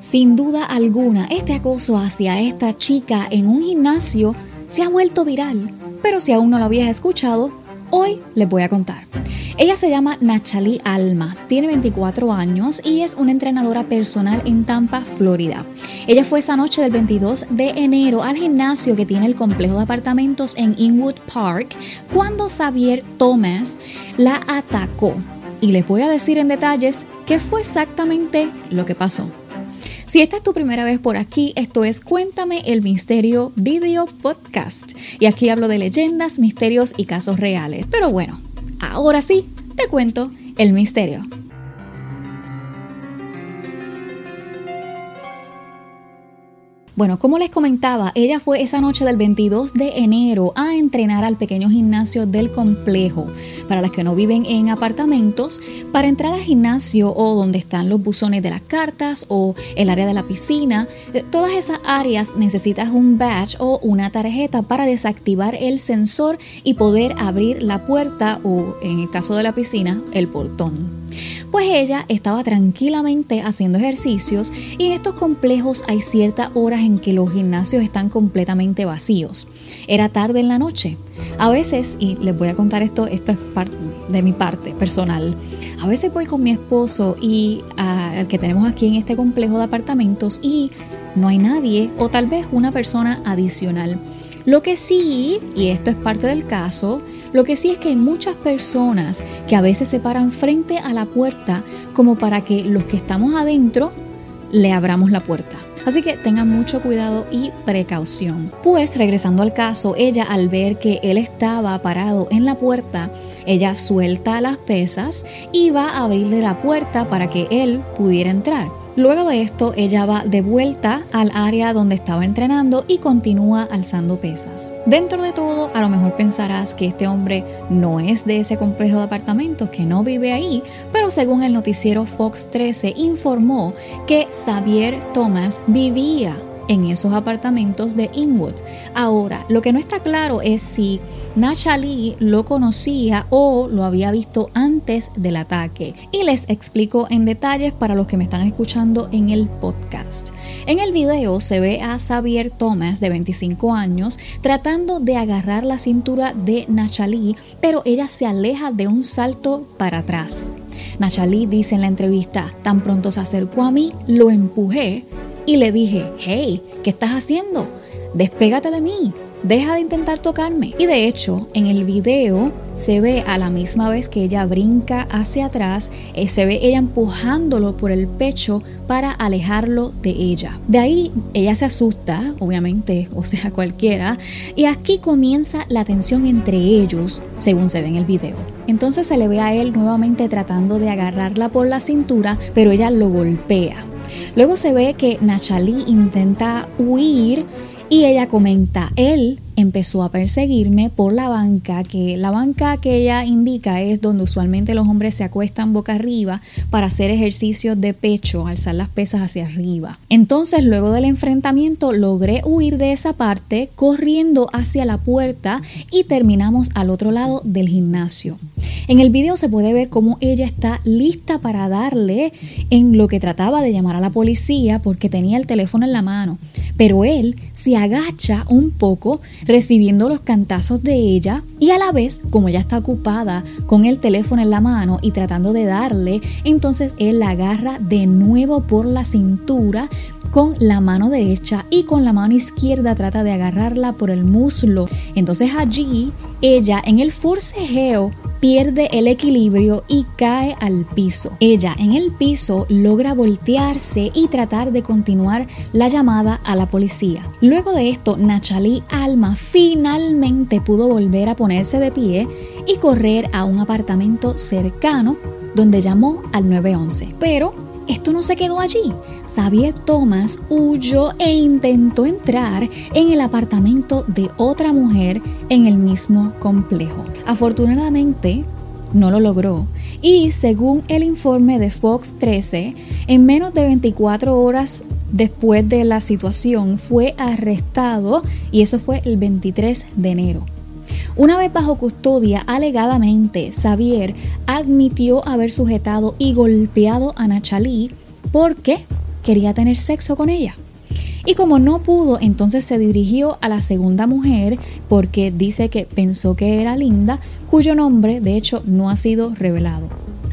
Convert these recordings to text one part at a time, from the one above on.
Sin duda alguna, este acoso hacia esta chica en un gimnasio se ha vuelto viral, pero si aún no lo habías escuchado, hoy les voy a contar. Ella se llama Nachali Alma, tiene 24 años y es una entrenadora personal en Tampa, Florida. Ella fue esa noche del 22 de enero al gimnasio que tiene el complejo de apartamentos en Inwood Park cuando Xavier Thomas la atacó. Y les voy a decir en detalles qué fue exactamente lo que pasó. Si esta es tu primera vez por aquí, esto es Cuéntame el Misterio Video Podcast. Y aquí hablo de leyendas, misterios y casos reales. Pero bueno, ahora sí, te cuento el misterio. Bueno, como les comentaba, ella fue esa noche del 22 de enero a entrenar al pequeño gimnasio del complejo. Para las que no viven en apartamentos, para entrar al gimnasio o donde están los buzones de las cartas o el área de la piscina, eh, todas esas áreas necesitas un badge o una tarjeta para desactivar el sensor y poder abrir la puerta o, en el caso de la piscina, el portón. Pues ella estaba tranquilamente haciendo ejercicios y en estos complejos hay ciertas horas en que los gimnasios están completamente vacíos. Era tarde en la noche. A veces, y les voy a contar esto, esto es de mi parte personal. A veces voy con mi esposo y al que tenemos aquí en este complejo de apartamentos y no hay nadie o tal vez una persona adicional. Lo que sí, y esto es parte del caso, lo que sí es que hay muchas personas que a veces se paran frente a la puerta como para que los que estamos adentro le abramos la puerta. Así que tengan mucho cuidado y precaución. Pues regresando al caso, ella al ver que él estaba parado en la puerta, ella suelta las pesas y va a abrirle la puerta para que él pudiera entrar. Luego de esto, ella va de vuelta al área donde estaba entrenando y continúa alzando pesas. Dentro de todo, a lo mejor pensarás que este hombre no es de ese complejo de apartamentos, que no vive ahí, pero según el noticiero Fox 13 informó que Xavier Thomas vivía en esos apartamentos de Inwood. Ahora, lo que no está claro es si Nacha Lee lo conocía o lo había visto antes del ataque. Y les explico en detalles para los que me están escuchando en el podcast. En el video se ve a Xavier Thomas, de 25 años, tratando de agarrar la cintura de Nachali, pero ella se aleja de un salto para atrás. Nachali dice en la entrevista, tan pronto se acercó a mí, lo empujé y le dije, hey, ¿qué estás haciendo? Despégate de mí, deja de intentar tocarme. Y de hecho, en el video se ve a la misma vez que ella brinca hacia atrás, eh, se ve ella empujándolo por el pecho para alejarlo de ella. De ahí ella se asusta, obviamente, o sea, cualquiera, y aquí comienza la tensión entre ellos, según se ve en el video. Entonces se le ve a él nuevamente tratando de agarrarla por la cintura, pero ella lo golpea. Luego se ve que Nachali intenta huir y ella comenta, él empezó a perseguirme por la banca, que la banca que ella indica es donde usualmente los hombres se acuestan boca arriba para hacer ejercicios de pecho, alzar las pesas hacia arriba. Entonces, luego del enfrentamiento, logré huir de esa parte corriendo hacia la puerta y terminamos al otro lado del gimnasio. En el video se puede ver cómo ella está lista para darle en lo que trataba de llamar a la policía porque tenía el teléfono en la mano. Pero él se agacha un poco recibiendo los cantazos de ella y a la vez, como ella está ocupada con el teléfono en la mano y tratando de darle, entonces él la agarra de nuevo por la cintura con la mano derecha y con la mano izquierda trata de agarrarla por el muslo. Entonces allí ella en el forcejeo pierde el equilibrio y cae al piso. Ella en el piso logra voltearse y tratar de continuar la llamada a la policía. Luego de esto, Nachali Alma finalmente pudo volver a ponerse de pie y correr a un apartamento cercano donde llamó al 911. Pero esto no se quedó allí. Xavier Thomas huyó e intentó entrar en el apartamento de otra mujer en el mismo complejo. Afortunadamente, no lo logró y según el informe de Fox 13, en menos de 24 horas después de la situación fue arrestado y eso fue el 23 de enero. Una vez bajo custodia, alegadamente, Xavier admitió haber sujetado y golpeado a Nachalí porque quería tener sexo con ella. Y como no pudo, entonces se dirigió a la segunda mujer porque dice que pensó que era linda, cuyo nombre de hecho no ha sido revelado.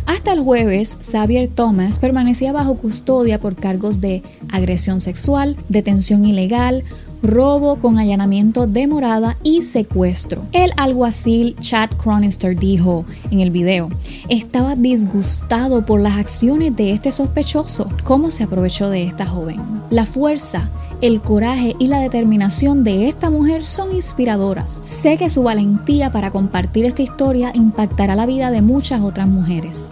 Hasta el jueves, Xavier Thomas permanecía bajo custodia por cargos de agresión sexual, detención ilegal, robo con allanamiento de morada y secuestro. El alguacil Chad Chronister dijo en el video, estaba disgustado por las acciones de este sospechoso, cómo se aprovechó de esta joven. La fuerza el coraje y la determinación de esta mujer son inspiradoras. Sé que su valentía para compartir esta historia impactará la vida de muchas otras mujeres.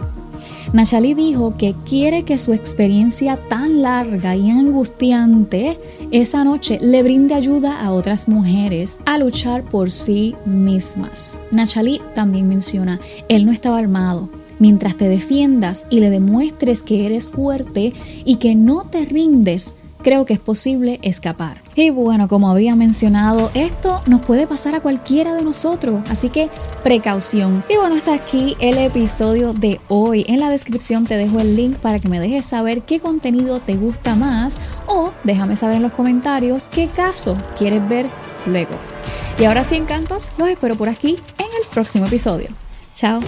Nachali dijo que quiere que su experiencia tan larga y angustiante esa noche le brinde ayuda a otras mujeres a luchar por sí mismas. Nachali también menciona, él no estaba armado. Mientras te defiendas y le demuestres que eres fuerte y que no te rindes, creo que es posible escapar. Y bueno, como había mencionado, esto nos puede pasar a cualquiera de nosotros, así que precaución. Y bueno, hasta aquí el episodio de hoy. En la descripción te dejo el link para que me dejes saber qué contenido te gusta más o déjame saber en los comentarios qué caso quieres ver luego. Y ahora sí, encantos, los espero por aquí en el próximo episodio. Chao.